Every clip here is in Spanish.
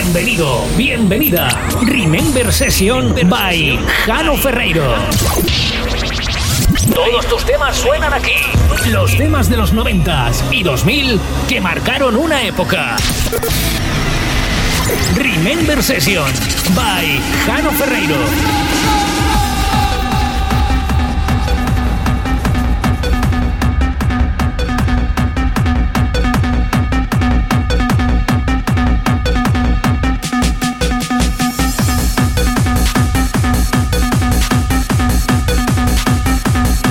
Bienvenido, bienvenida. Remember Session by Jano Ferreiro. Todos tus temas suenan aquí. Los temas de los 90 y 2000 que marcaron una época. Remember Session by Jano Ferreiro.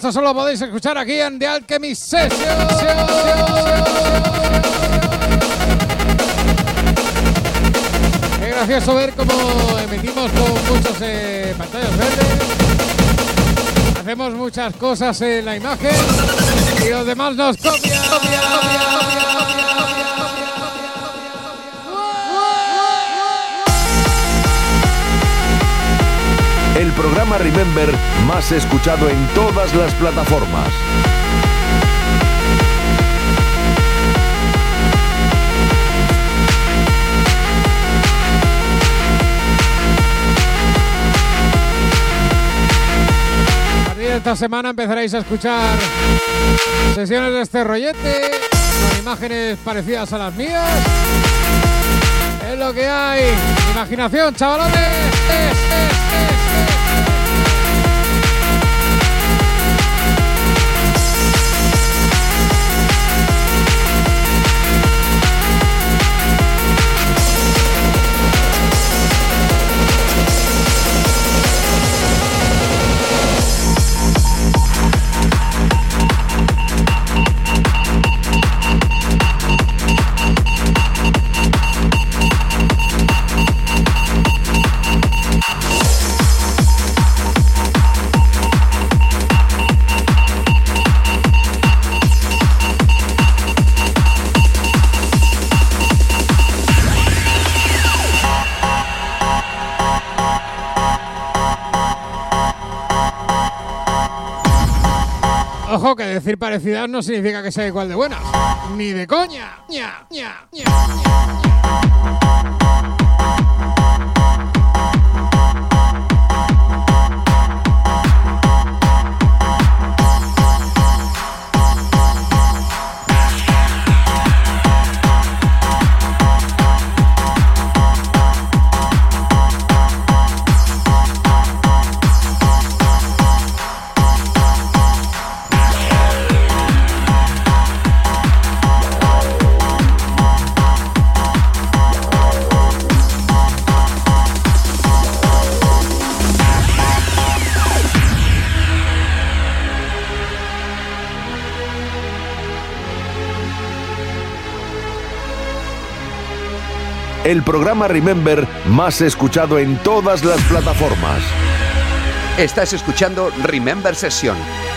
Solo podéis escuchar aquí en The Alchemist Session. Qué gracioso ver cómo emitimos con muchos eh, verdes. Hacemos muchas cosas en la imagen y los demás nos copian. el programa Remember más escuchado en todas las plataformas. esta semana empezaréis a escuchar sesiones de este rollete con imágenes parecidas a las mías. Es lo que hay. Imaginación, chavalones. Decir parecidas no significa que sea igual de buenas. Ni de coña. Ña, ña, ña, el programa Remember más escuchado en todas las plataformas. Estás escuchando Remember Session.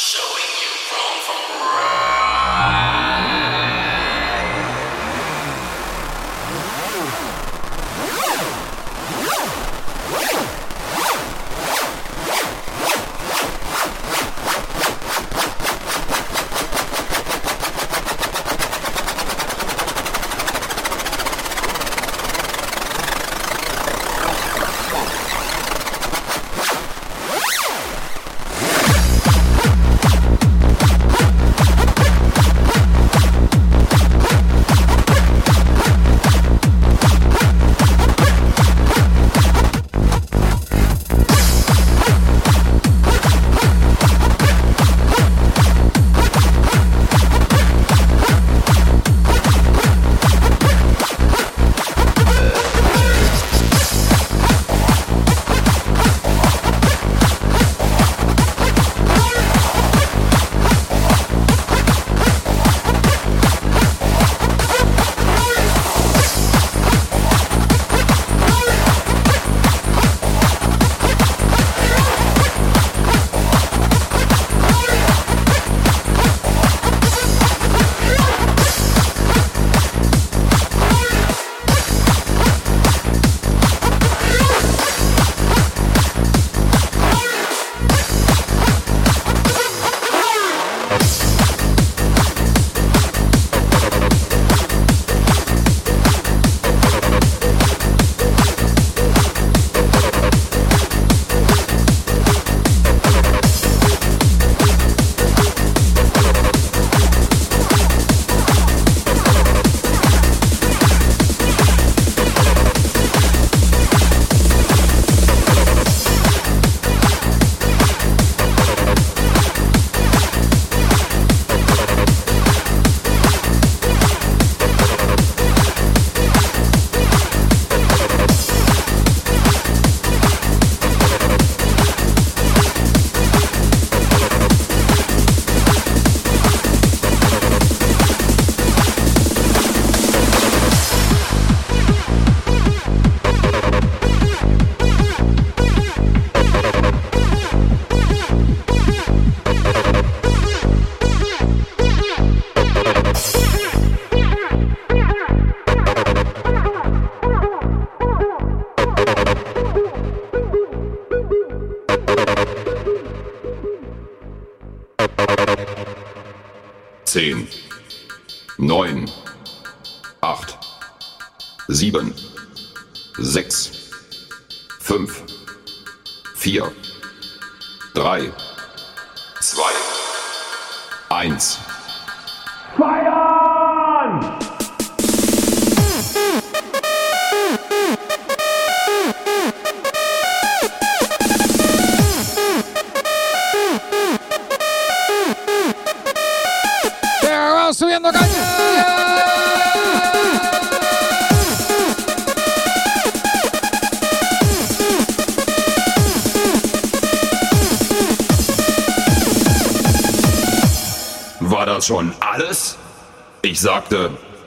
Showing you wrong from right.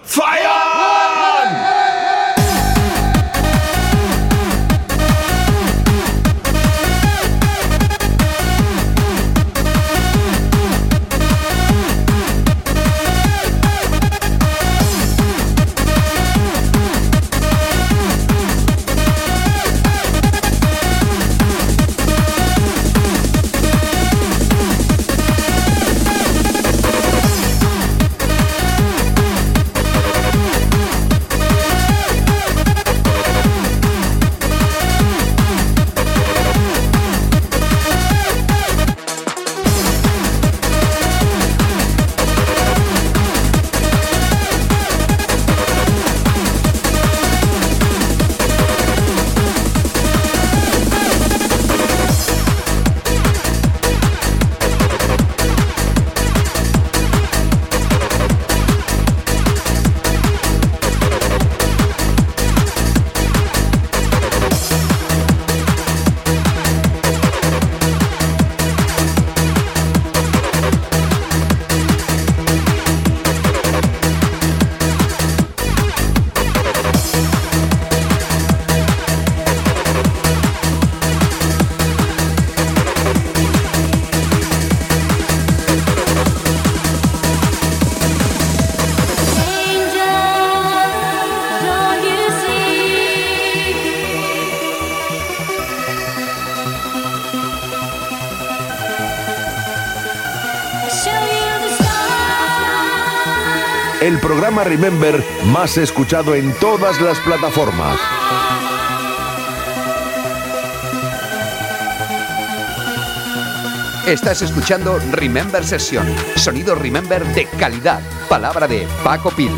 Fire! Remember más escuchado en todas las plataformas. Estás escuchando Remember Session, sonido Remember de calidad, palabra de Paco Pil.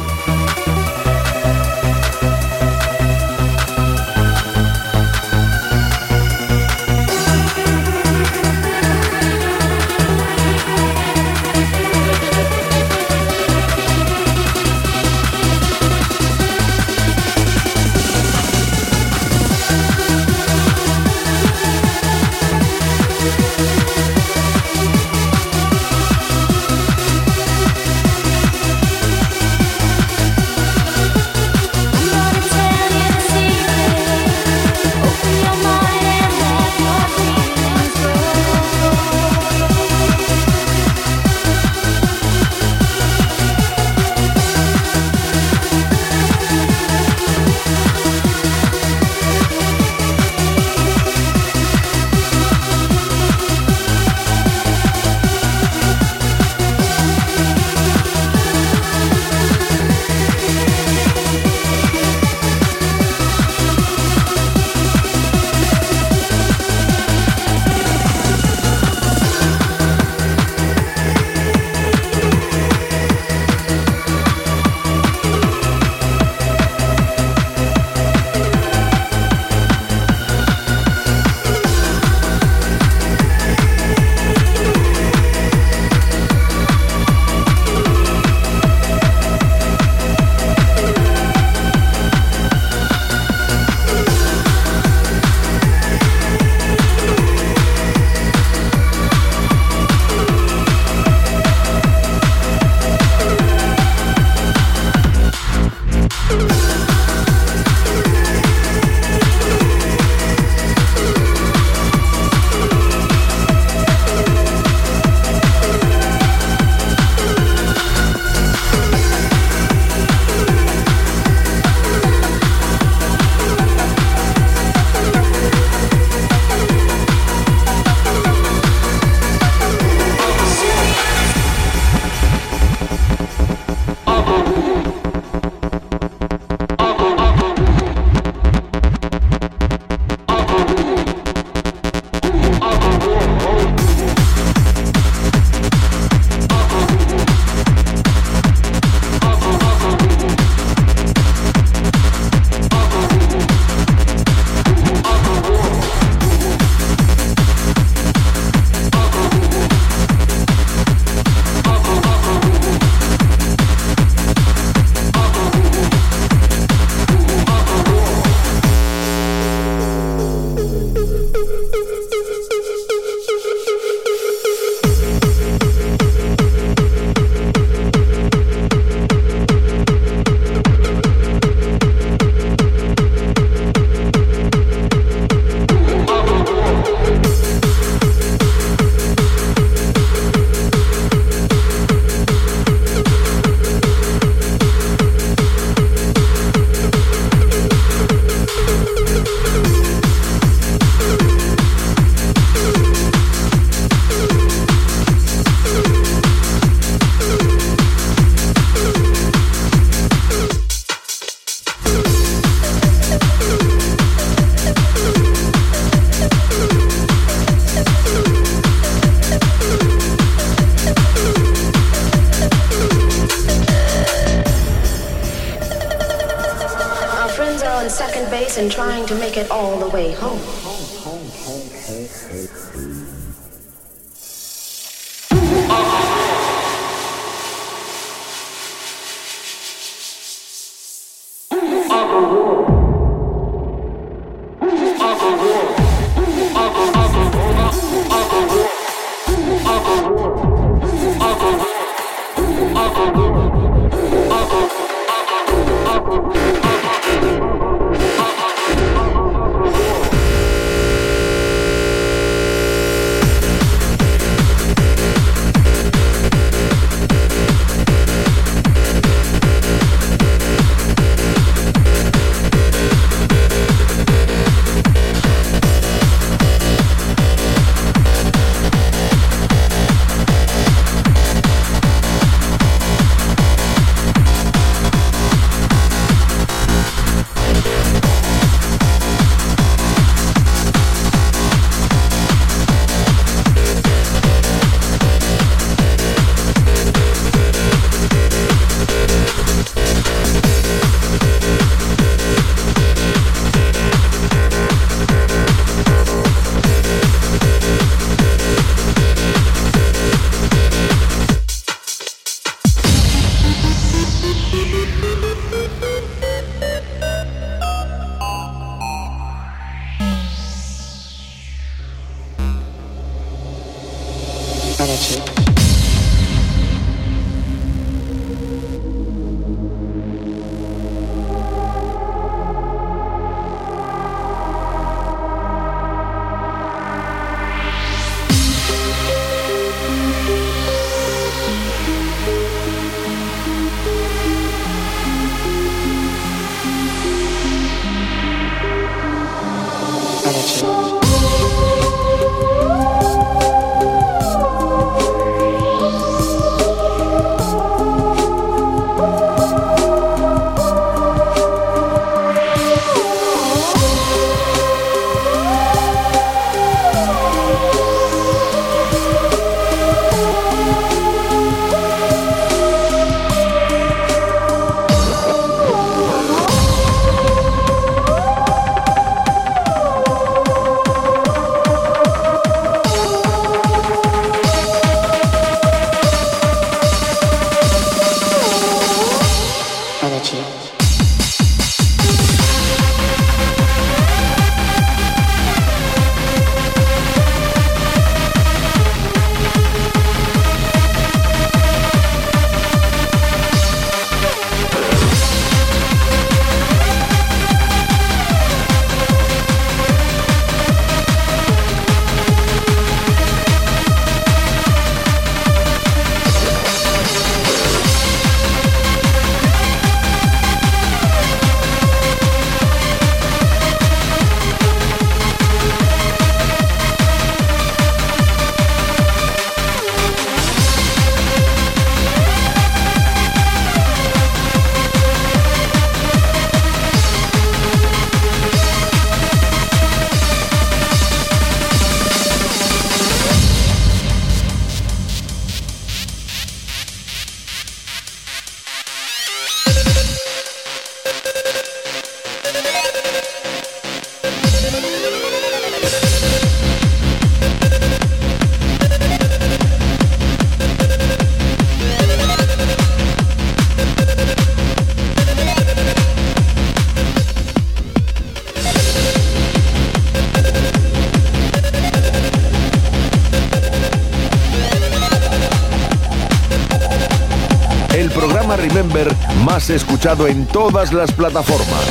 Escuchado en todas las plataformas.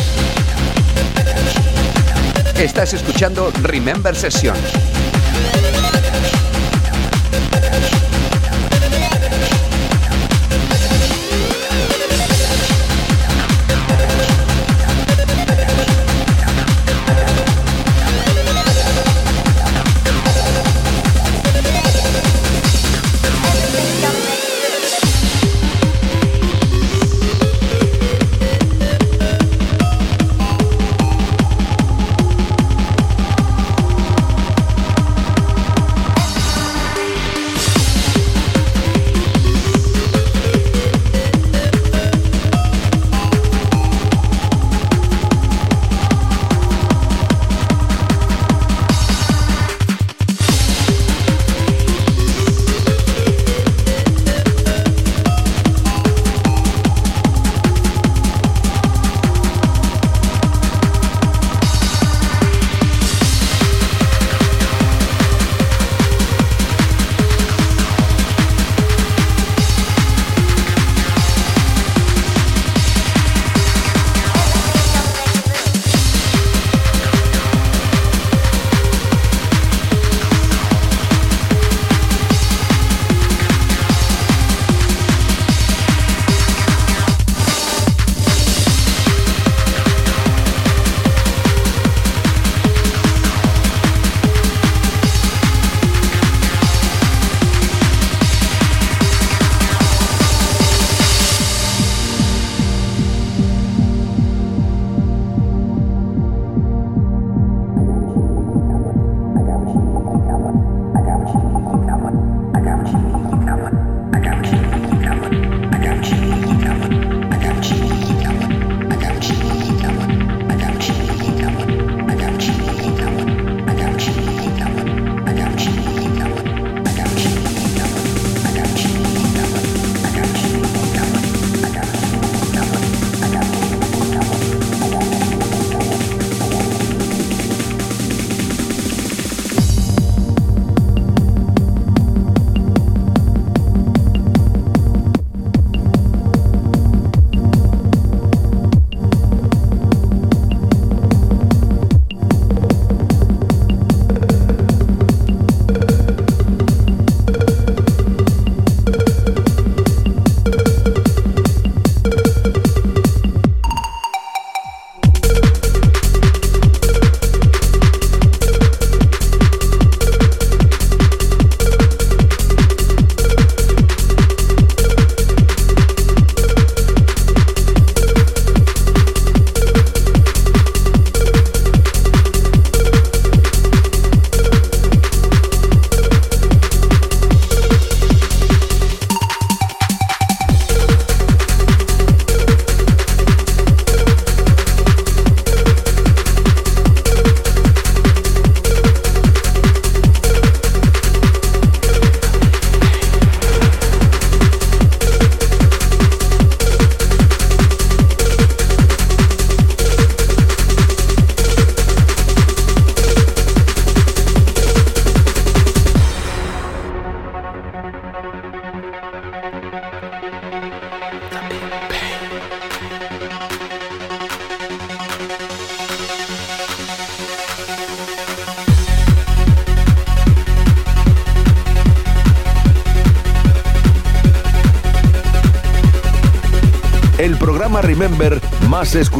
Estás escuchando Remember Session.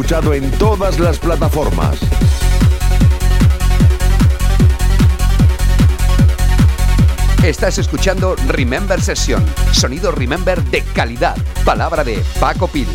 Escuchado en todas las plataformas. Estás escuchando Remember Session, sonido Remember de calidad. Palabra de Paco Pil.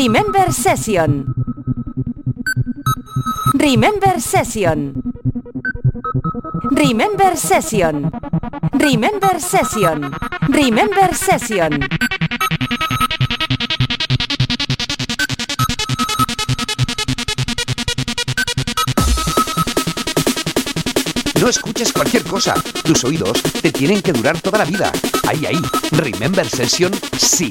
Remember Session. Remember Session. Remember Session. Remember Session. Remember Session. No escuches cualquier cosa. Tus oídos te tienen que durar toda la vida. Ahí, ahí. Remember Session, sí.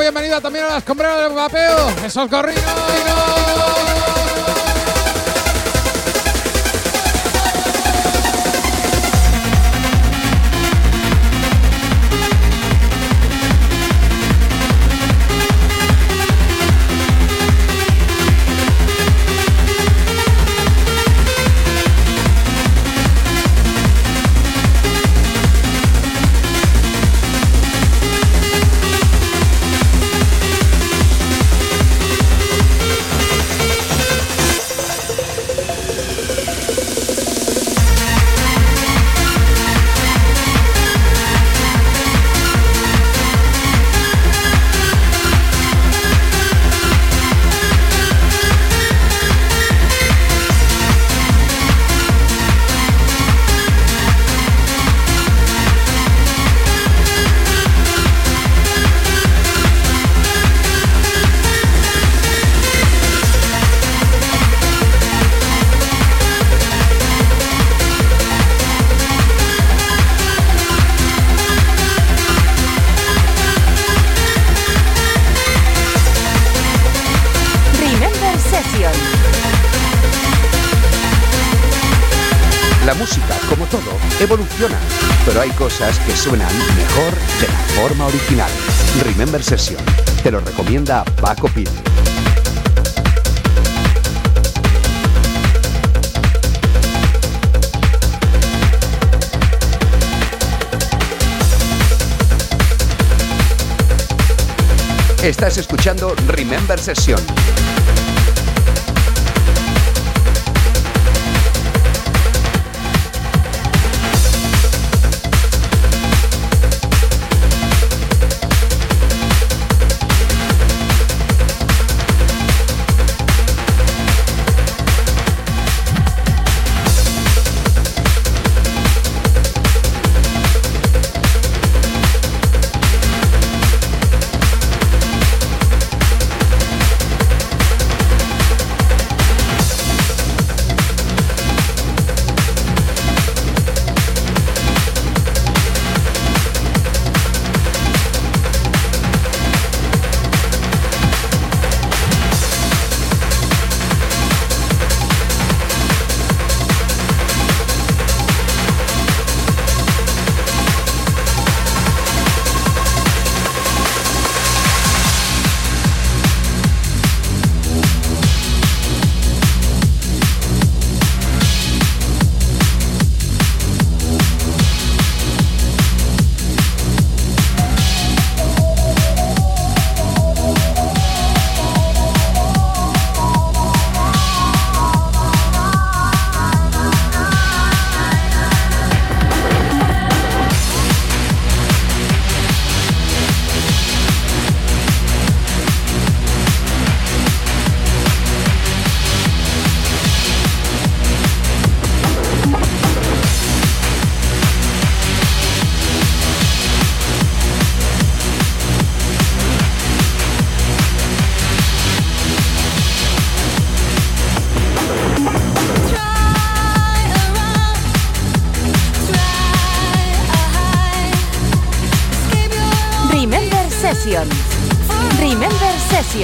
Bienvenida también a las compreras del vapeo. Esos gorrinos. Cosas que suenan mejor de la forma original. Remember Session, te lo recomienda Paco Pil. Estás escuchando Remember Session.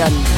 Session.